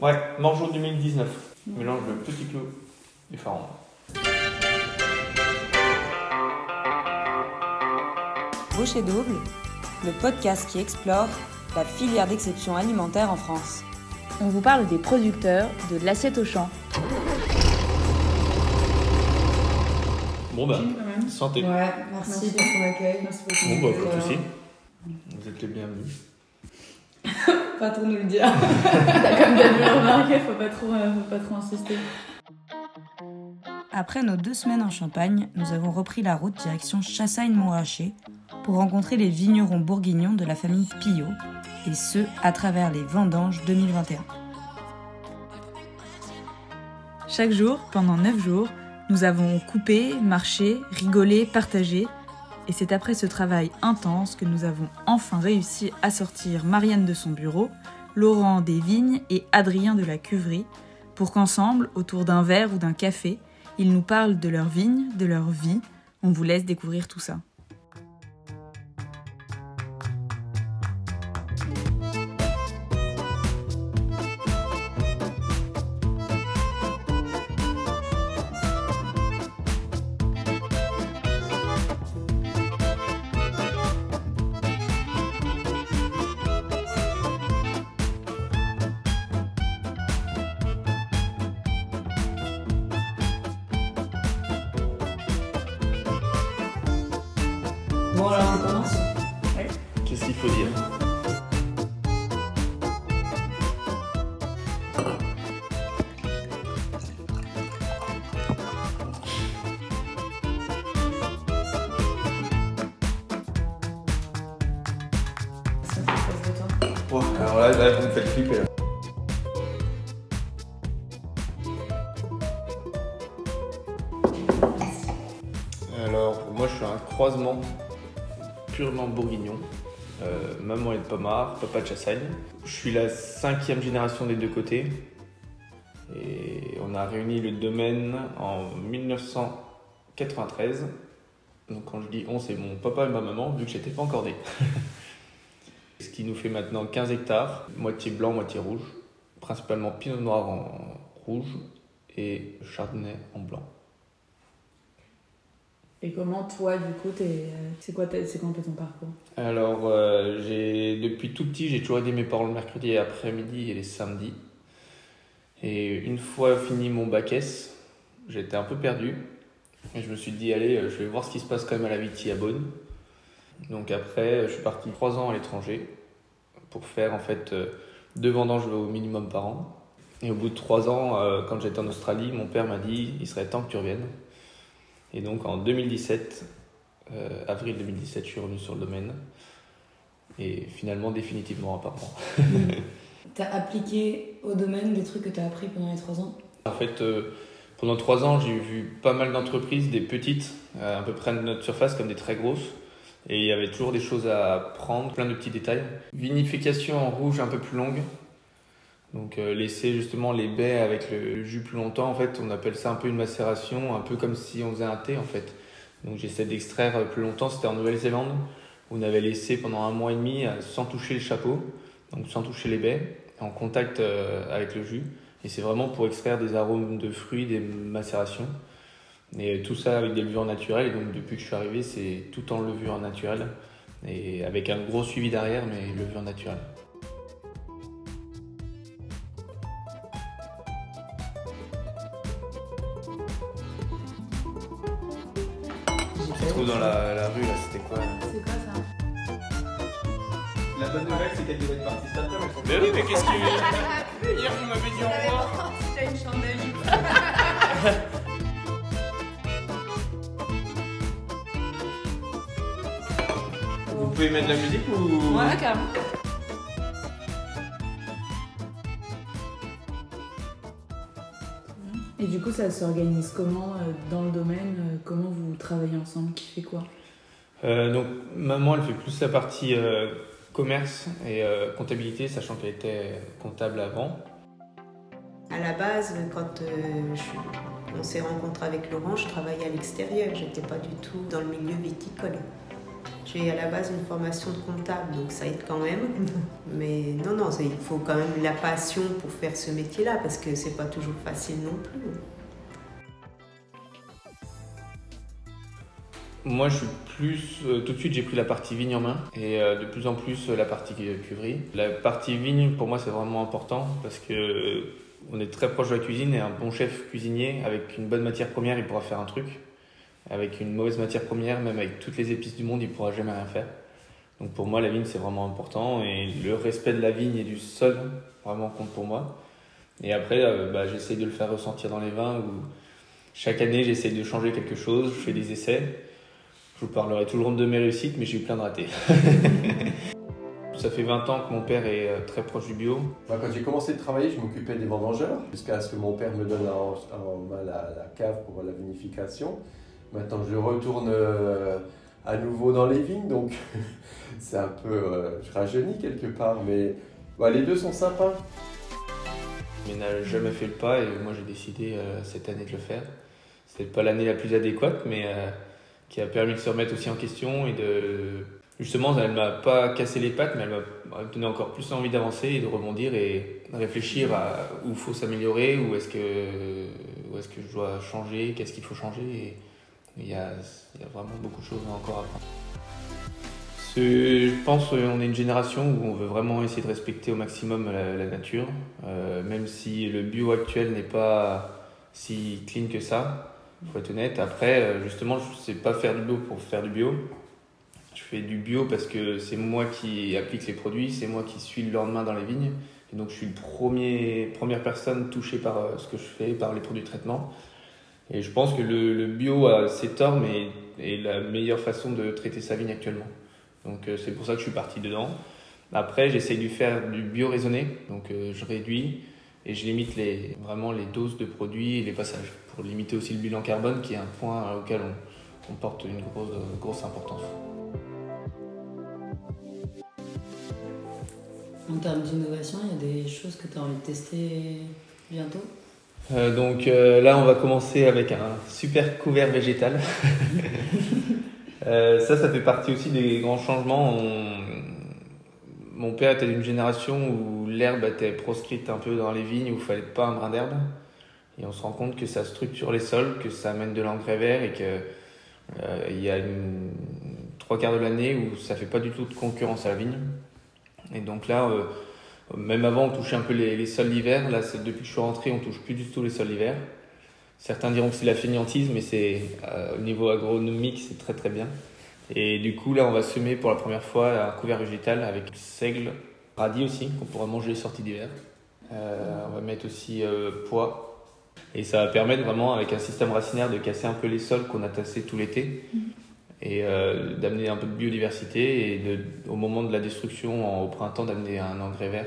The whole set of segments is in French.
Ouais, Morgeau 2019. Mélange de petit clou et pharaon. Rocher Double, le podcast qui explore la filière d'exception alimentaire en France. On vous parle des producteurs, de l'assiette au champ. Bon bah, santé. Ouais, merci, Merci. pour ton accueil. Merci beaucoup. Bon bah, pas de soucis. Vous êtes les bienvenus. Pas trop nous le dire. Comme t'as le remarquer, faut pas trop, euh, faut pas trop insister. Après nos deux semaines en Champagne, nous avons repris la route direction Chassagne-Montrachet pour rencontrer les vignerons bourguignons de la famille Pillot, et ce, à travers les vendanges 2021. Chaque jour, pendant 9 jours, nous avons coupé, marché, rigolé, partagé, et c'est après ce travail intense que nous avons enfin réussi à sortir Marianne de son bureau, Laurent des vignes et Adrien de la cuverie, pour qu'ensemble, autour d'un verre ou d'un café, ils nous parlent de leur vigne, de leur vie. On vous laisse découvrir tout ça. Faut dire. Oh, Alors là, là, vous me faites flipper. Là. Alors, moi, je suis un croisement purement bourguignon. Euh, maman est de Pomard, papa de Chassagne. Je suis la cinquième génération des deux côtés. Et on a réuni le domaine en 1993. Donc quand je dis on, c'est mon papa et ma maman, vu que j'étais pas encore né. Ce qui nous fait maintenant 15 hectares, moitié blanc, moitié rouge. Principalement pinot noir en rouge et chardonnay en blanc. Et comment toi, du coup, euh, c'est quoi, c'est quoi ton parcours? Alors, euh, j'ai depuis tout petit, j'ai toujours aidé mes parents le mercredi après-midi et les samedis. Et une fois fini mon bac S, j'étais un peu perdu. Et je me suis dit, allez, euh, je vais voir ce qui se passe quand même à la Viti à Beaune. Donc après, je suis parti trois ans à l'étranger pour faire en fait deux vendanges au minimum par an. Et au bout de trois ans, quand j'étais en Australie, mon père m'a dit, il serait temps que tu reviennes. Et donc en 2017, euh, avril 2017, je suis revenu sur le domaine. Et finalement, définitivement, apparemment. T'as appliqué au domaine les trucs que t'as appris pendant les 3 ans? En fait, euh, pendant trois ans, j'ai vu pas mal d'entreprises, des petites, euh, à peu près de notre surface, comme des très grosses. Et il y avait toujours des choses à apprendre, plein de petits détails. Vinification en rouge un peu plus longue. Donc euh, laisser justement les baies avec le, jus plus longtemps, en fait, on appelle ça un peu une macération, un peu comme si on faisait un thé en fait. Donc j'essaie d'extraire euh, plus longtemps, c'était en Nouvelle-Zélande, on avait laissé pendant un mois et demi euh, sans toucher le chapeau, donc sans toucher les baies, en contact avec le jus. Et c'est vraiment pour extraire des arômes de fruits, des macérations. Et tout ça avec des levures naturelles. Donc depuis que je suis arrivé, c'est tout en levure naturelle. Et avec un gros suivi derrière, mais levure naturelle. Dans la, la rue, là, c'était quoi C'est quoi ça La bonne nouvelle, c'est qu'elle devait être partie cet après Mais oui, mais qu'est-ce que. Hier, vous m'avez dit au revoir. T'as une chandelle. Vous pouvez mettre de la musique ou. Ouais, carrément. Du coup, ça s'organise comment euh, dans le domaine euh, Comment vous travaillez ensemble? Qui fait quoi? Euh, donc, maman, elle fait plus la partie euh, commerce et euh, comptabilité, sachant qu'elle était comptable avant. À la base, quand euh, je- on s'est rencontré avec Laurent, je travaillais à l'extérieur. J'étais pas du tout dans le milieu viticole. J'ai à la base une formation de comptable, donc ça aide quand même. Mais non, non, il faut quand même la passion pour faire ce métier-là, parce que c'est pas toujours facile non plus. Moi, je suis plus. euh, tout de suite, j'ai pris la partie vigne en main et euh, de plus en plus euh, la partie cu- cuverie. La partie vigne, pour moi, c'est vraiment important parce que on est très proche de la cuisine et un bon chef cuisinier, avec une bonne matière première, il pourra faire un truc. Avec une mauvaise matière première, même avec toutes les épices du monde, il pourra jamais rien faire. Donc pour moi, la vigne, c'est vraiment important et le respect de la vigne et du sol, vraiment compte pour moi. Et après, euh, bah, j'essaye de le faire ressentir dans les vins chaque année, j'essaye de changer quelque chose, je fais des essais. Je vous parlerai toujours de mes réussites, mais j'ai eu plein de ratés. Ça fait 20 ans que mon père est euh, très proche du bio. Moi, quand j'ai commencé de travailler, je m'occupais des vendangeurs, jusqu'à ce que mon père me donne la cave pour la vinification. Maintenant, je retourne euh, à nouveau dans les vignes, donc c'est un peu. euh, je rajeunis quelque part, mais les deux sont sympas. mais n'a jamais fait le pas et moi j'ai décidé euh, cette année de le faire. C'était pas l'année la plus adéquate, mais qui a permis de se remettre aussi en question et de. Justement, elle m'a pas cassé les pattes, mais elle m'a donné encore plus envie d'avancer et de rebondir et réfléchir à où faut s'améliorer, où est-ce que, où est-ce que je dois changer, qu'est-ce qu'il faut changer. Il y a, il vraiment beaucoup de choses encore à apprendre. Je pense qu'on est une génération où on veut vraiment essayer de respecter au maximum la, la nature, euh, même si le bio actuel n'est pas si clean que ça, faut être honnête. Après, euh, justement, je ne sais pas faire du bio pour faire du bio. Je fais du bio parce que c'est moi qui applique les produits, c'est moi qui suis le lendemain dans les vignes. Et donc, je suis premier, première personne touchée par euh, ce que je fais, par les produits de traitement. Et je pense que le, bio a ses torts, mais est la meilleure façon de traiter sa vigne actuellement. Donc euh, c'est pour ça que je suis parti dedans. Après, j'essaye de faire du bio raisonné, donc euh, je réduis et je limite les, vraiment les doses de produits et les passages pour limiter aussi le bilan carbone qui est un point auquel on, on porte une grosse, grosse importance. En termes d'innovation, il y a des choses que tu as envie de tester bientôt? Euh, donc euh, là, on va commencer avec un super couvert végétal. Euh, ça, ça fait partie aussi des grands changements. On- Mon père était d'une génération où l'herbe était proscrite un peu dans les vignes, où il fallait pas un brin d'herbe. Et on se rend compte que ça structure les sols, que ça amène de l'engrais vert et que il y a une, trois quarts de l'année où ça fait pas du tout de concurrence à la vigne. Et donc là, même avant, on touchait un peu les, les sols d'hiver. Là, depuis que je suis rentré, on touche plus du tout les sols d'hiver. Certains diront que c'est la fainéantise, mais c'est euh, au niveau agronomique, c'est très très bien. Et du coup, là, on va semer pour la première fois un couvert végétal avec seigle, radis aussi, qu'on pourra manger sortie d'hiver. Euh, on va mettre aussi euh, pois. Et ça va permettre vraiment, avec un système racinaire, de casser un peu les sols qu'on a tassés tout l'été et euh, d'amener un peu de biodiversité et de, au moment de la destruction en- au printemps d'amener un engrais vert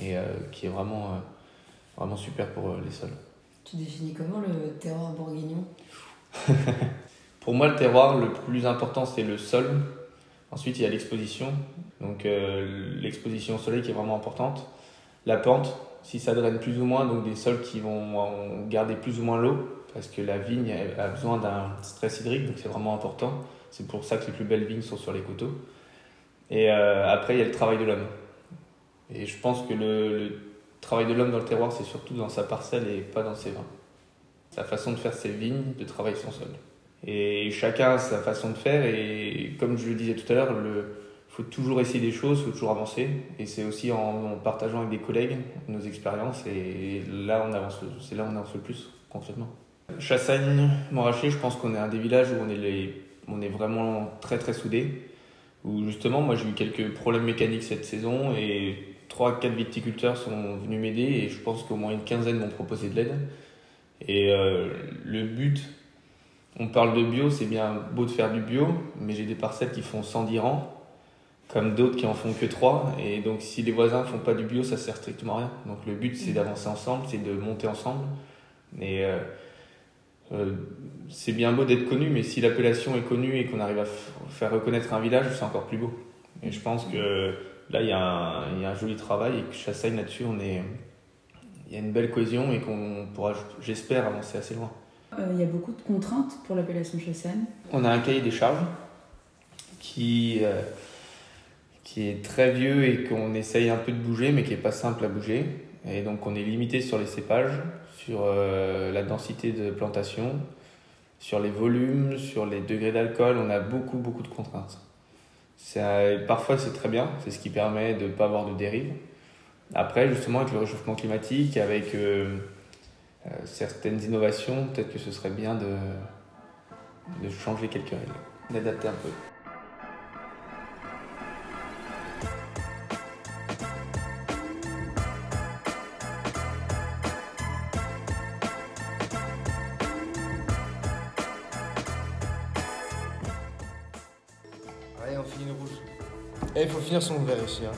et euh, qui est vraiment, euh, vraiment super pour les sols. Tu définis comment le terroir bourguignon? Pour moi, le terroir, le plus important, c'est le sol. Ensuite, il y a l'exposition. Donc, l'exposition au soleil qui est vraiment importante. La pente, si ça draine plus ou moins, donc des sols qui vont garder plus ou moins l'eau, parce que la vigne a besoin d'un stress hydrique, donc c'est vraiment important. C'est pour ça que les plus belles vignes sont sur les coteaux. Et euh, après, il y a le travail de l'homme. Et je pense que le, travail de l'homme dans le terroir, c'est surtout dans sa parcelle et pas dans ses vins. Sa façon de faire ses vignes, de travailler son sol. Et chacun a sa façon de faire. Et comme je le disais tout à l'heure, il faut toujours essayer des choses, il faut toujours avancer. Et c'est aussi en, partageant avec des collègues nos expériences. Et là, on avance, c'est là on avance le plus, concrètement. Chassagne, Montrachet, je pense qu'on est un des villages où on est, vraiment très très soudés. Où justement, moi j'ai eu quelques problèmes mécaniques cette saison et 3-4 viticulteurs sont venus m'aider et je pense qu'au moins une quinzaine m'ont proposé de l'aide. Et euh, le but, on parle de bio, c'est bien beau de faire du bio, mais j'ai des parcelles qui font 110 rangs, comme d'autres qui en font que 3. Et donc si les voisins font pas du bio, ça sert strictement à rien. Donc le but, c'est d'avancer ensemble, c'est de monter ensemble. Euh, euh, c'est bien beau d'être connu, mais si l'appellation est connue et qu'on arrive à faire reconnaître un village, c'est encore plus beau. Et je pense que là, il y, a un- il y a un joli travail et que Chassagne là-dessus, on est, il y a une belle cohésion et qu'on pourra, j'espère, avancer assez loin. Euh, Il y a beaucoup de contraintes pour l'appellation Chassagne. On a un cahier des charges qui, euh, qui est très vieux et qu'on essaye un peu de bouger, mais qui n'est pas simple à bouger. Et donc on est limité sur les cépages, sur euh, la densité de plantation, sur les volumes, sur les degrés d'alcool. On a beaucoup, beaucoup de contraintes. Ça, parfois c'est très bien, c'est ce qui permet de ne pas avoir de dérive. Après, justement, avec le réchauffement climatique, avec euh, euh, certaines innovations, peut-être que ce serait bien de, de changer quelques règles, d'adapter un peu. Et il faut finir son verre ici. Hein.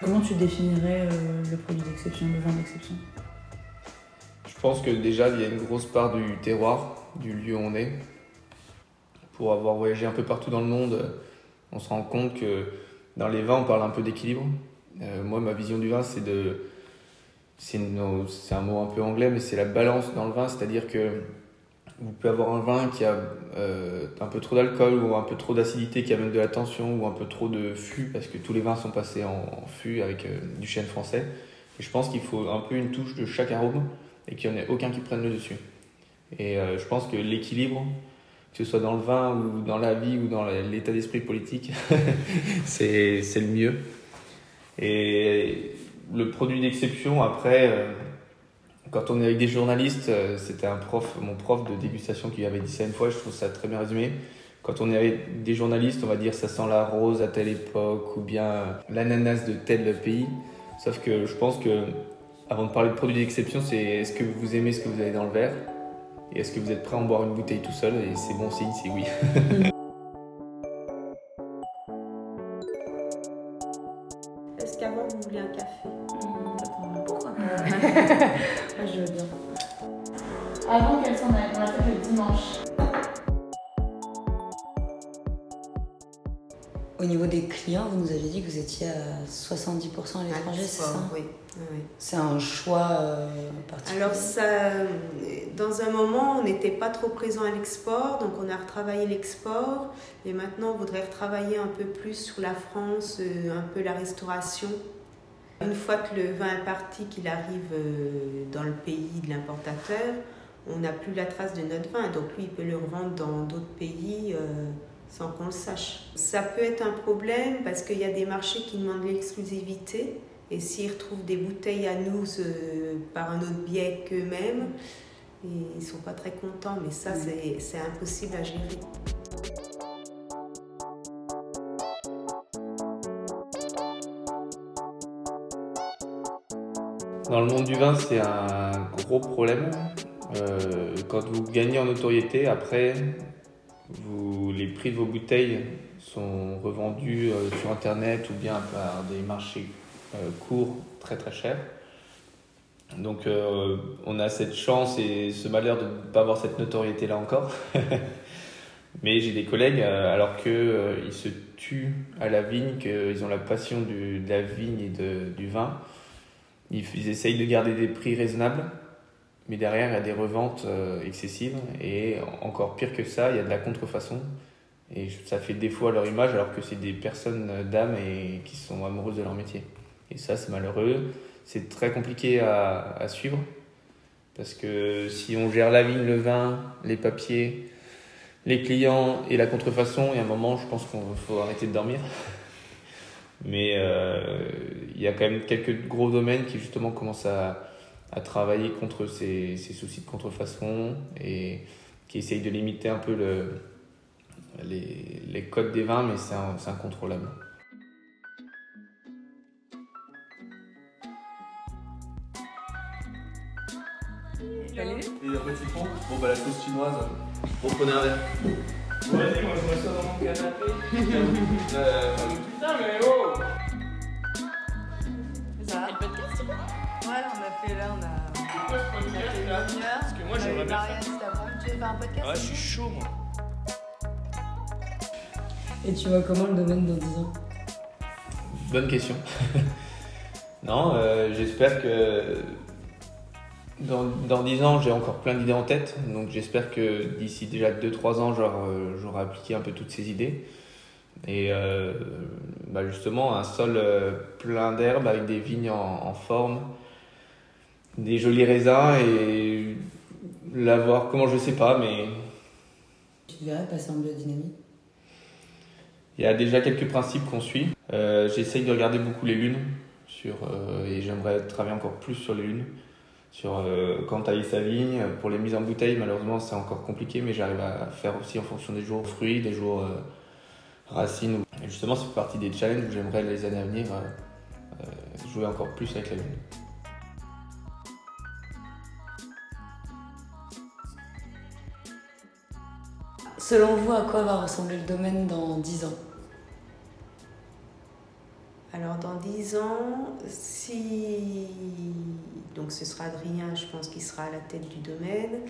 Comment tu définirais euh, le produit d'exception, le vin d'exception? Je pense que déjà, il y a une grosse part du terroir, du lieu où on est. Pour avoir voyagé un peu partout dans le monde, on se rend compte que dans les vins, on parle un peu d'équilibre. Euh, moi, ma vision du vin, c'est de. C'est un mot un peu anglais, mais c'est la balance dans le vin, c'est-à-dire que vous pouvez avoir un vin qui a euh, un peu trop d'alcool ou un peu trop d'acidité qui amène de la tension ou un peu trop de fût parce que tous les vins sont passés en, fût avec euh, du chêne français. Et je pense qu'il faut un peu une touche de chaque arôme et qu'il n'y en ait aucun qui prenne le dessus. Et euh, je pense que l'équilibre, que ce soit dans le vin ou dans la vie ou dans l'état d'esprit politique, c'est le mieux. Et le produit d'exception, après, euh, quand on est avec des journalistes, euh, c'était un prof, mon prof de dégustation qui avait dit ça une fois, je trouve ça très bien résumé. Quand on est avec des journalistes, on va dire ça sent la rose à telle époque ou bien l'ananas de tel pays. Sauf que je pense que avant de parler de produit d'exception, c'est est-ce que vous aimez ce que vous avez dans le verre? Et est-ce que vous êtes prêt à en boire une bouteille tout seul? Et c'est bon signe, c'est oui. Au niveau des clients, vous nous avez dit que vous étiez à 70% à l'étranger, c'est ça? Oui, oui. C'est un choix euh, particulier Alors ça, dans un moment, on n'était pas trop présent à l'export, donc on a retravaillé l'export et maintenant on voudrait retravailler un peu plus sur la France, euh, un peu la restauration. Une fois que le vin est parti, qu'il arrive euh, dans le pays de l'importateur, on n'a plus la trace de notre vin, donc lui il peut le revendre dans d'autres pays euh, sans qu'on le sache. Ça peut être un problème parce qu'il y a des marchés qui demandent l'exclusivité. Et s'ils retrouvent des bouteilles à nous euh, par un autre biais qu'eux-mêmes, ils ne sont pas très contents. Mais ça, c'est c'est impossible à gérer. Dans le monde du vin, c'est un gros problème. Euh, quand vous gagnez en notoriété, après, les prix de vos bouteilles sont revendus euh, sur Internet ou bien par des marchés euh, courts très très chers. Donc euh, on a cette chance et ce malheur de ne pas avoir cette notoriété-là encore. Mais j'ai des collègues, alors qu'ils se tuent à la vigne, qu'ils ont la passion de la vigne et du vin, ils essayent de garder des prix raisonnables, mais derrière, il y a des reventes euh, excessives. Et encore pire que ça, il y a de la contrefaçon. Et ça fait défaut à leur image, alors que c'est des personnes euh, d'âme et qui sont amoureuses de leur métier. Et ça, c'est malheureux. C'est très compliqué à, à suivre. Parce que si on gère la vigne, le vin, les papiers, les clients et la contrefaçon, il y a un moment, je pense qu'il faut arrêter de dormir. Mais euh, il y a quand même quelques gros domaines qui justement commencent à, à travailler contre ces, ces soucis de contrefaçon et qui essayent de limiter un peu le, les, les codes des vins, mais c'est un- c'est incontrôlable. Et le petit pont Bon, bah la sauce chinoise. Bon, prenez un verre. Vas-y, moi je vois ça dans mon canapé. Euh, Putain, mais oh Ça va le podcast Ouais, on a fait là, on a. Pourquoi là Parce que moi j'aimerais bien faire. Tu veux faire un podcast Ouais, je suis chaud moi. Et tu vois comment le domaine dans 10 ans? Bonne question. non, euh, j'espère que dans, dans 10 ans, j'ai encore plein d'idées en tête. Donc j'espère que d'ici déjà 2-3 ans, j'aurai euh, j'aurai appliqué un peu toutes ces idées. Et euh, bah, justement, un sol plein d'herbe avec des vignes en, en forme, des jolis raisins et l'avoir, comment je sais pas, mais Tu te verrais passer en biodynamie Il y a déjà quelques principes qu'on suit. Euh, J'essaye de regarder beaucoup les lunes sur, euh, et j'aimerais travailler encore plus sur les lunes. Sur euh, quand tailler sa vigne, pour les mises en bouteille, malheureusement c'est encore compliqué, mais j'arrive à faire aussi en fonction des jours fruits, des jours racines. Et justement, c'est partie des challenges où j'aimerais les années à venir jouer encore plus avec la lune. Selon vous, à quoi va ressembler le domaine dans 10 ans? Alors dans 10 ans, si donc ce sera Adrien, je pense qu'il sera à la tête du domaine.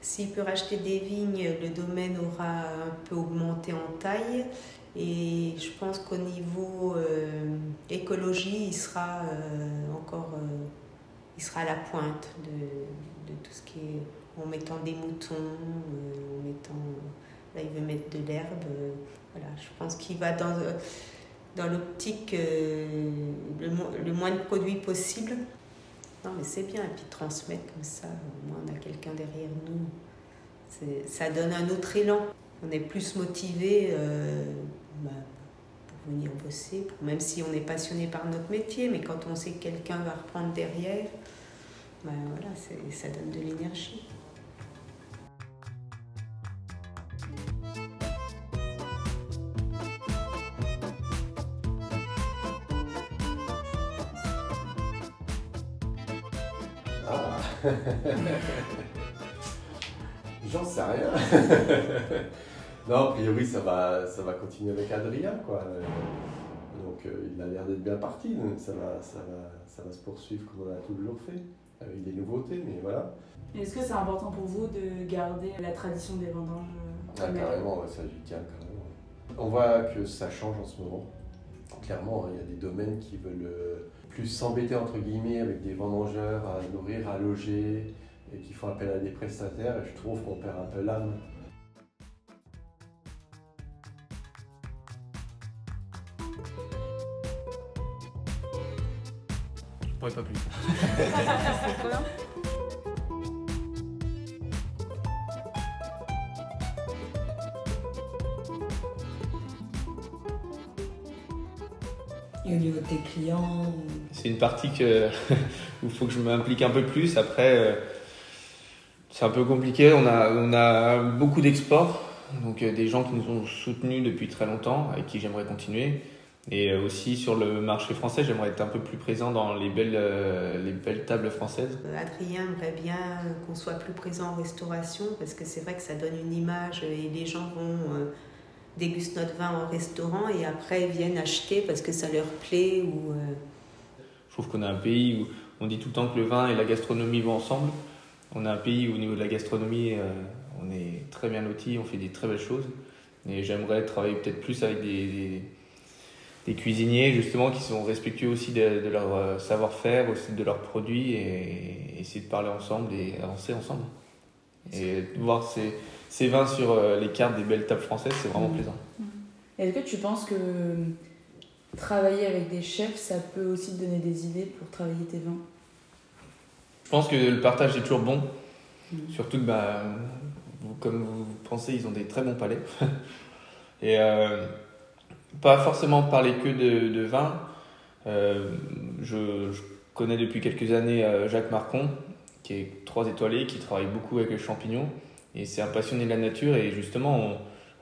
S'il peut racheter des vignes, le domaine aura un peu augmenté en taille. Et je pense qu'au niveau euh, écologie, il sera euh, encore euh, il sera à la pointe de, de tout ce qui est en mettant des moutons, en mettant là il veut mettre de l'herbe. euh, voilà, je pense qu'il va dans euh, dans l'optique euh, le, mo- le moins de produits possible. Non, mais c'est bien, et puis transmettre comme ça, au moins on a quelqu'un derrière nous. Ça donne un autre élan. On est plus motivé bah, pour venir bosser, pour- même si on est passionné par notre métier, mais quand on sait que quelqu'un va reprendre derrière, bah, voilà, ça donne de l'énergie. J'en sais rien. non, a priori, ça va, ça va continuer avec Adrien, quoi. Donc, euh, il a l'air d'être bien parti. Donc, ça va, ça, va, ça va se poursuivre comme on a toujours fait, avec des nouveautés, mais voilà. Est-ce que c'est important pour vous de garder la tradition des vendanges euh, Ah, carrément, ouais, ça j'y tiens carrément. On voit que ça change en ce moment. Clairement, hein, il y a des domaines qui veulent euh, plus s'embêter entre guillemets avec des vendangeurs à nourrir, à loger et qui font appel à des prestataires et je trouve qu'on perd un peu l'âme. Je pourrais pas plus. Et au niveau de tes clients ou- C'est une partie que, où il faut que je m'implique un peu plus. Après, euh, c'est un peu compliqué. On a, on a beaucoup d'exports, donc euh, des gens qui nous ont soutenus depuis très longtemps, avec qui j'aimerais continuer. Et euh, aussi sur le marché français, j'aimerais être un peu plus présent dans les belles, euh, les belles tables françaises. Adrien aimerait bien qu'on soit plus présent en restauration parce que c'est vrai que ça donne une image et les gens vont euh, dégustent notre vin en restaurant et après viennent acheter parce que ça leur plaît ou euh, Je trouve qu'on a un pays où on dit tout le temps que le vin et la gastronomie vont ensemble. On a un pays où au niveau de la gastronomie, euh, on est très bien loti, on fait des très belles choses. Et j'aimerais travailler peut-être plus avec des, des, des cuisiniers justement qui sont respectueux aussi de, de leur euh, savoir-faire, aussi de leurs produits et essayer de parler ensemble et avancer ensemble. Et voir ces, ces vins sur euh, les cartes des belles tables françaises, c'est vraiment Mhm. plaisant. Est-ce que tu penses que euh, travailler avec des chefs, ça peut aussi te donner des idées pour travailler tes vins? Je pense que le partage est toujours bon. Mhm. Surtout que, bah, vous- comme vous pensez, ils ont des très bons palais. Et euh, pas forcément parler que de, de vin. Euh, je, je connais depuis quelques années Jacques Marcon, qui est trois étoilés, qui travaille beaucoup avec les champignons. Et c'est un passionné de la nature. Et justement,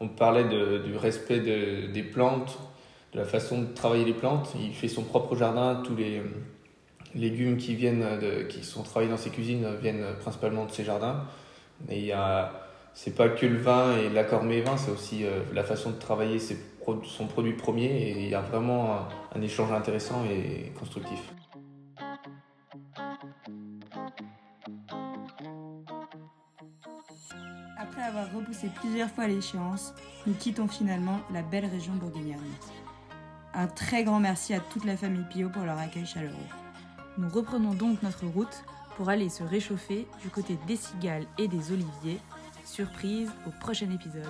on, on parlait de- du respect de- des plantes, de la façon de travailler les plantes. Il fait son propre jardin. Tous les légumes qui, viennent de, qui sont travaillés dans ses cuisines viennent principalement de ses jardins. Et il y a, c'est pas que le vin et l'accord mets vin, c'est aussi euh, la façon de travailler ses son produit premier. Et il y a vraiment un échange intéressant et constructif. Fixé plusieurs fois l'échéance, nous quittons finalement la belle région bourguignonne. Un très grand merci à toute la famille Pio pour leur accueil chaleureux. Nous reprenons donc notre route pour aller se réchauffer du côté des cigales et des oliviers. Surprise au prochain épisode.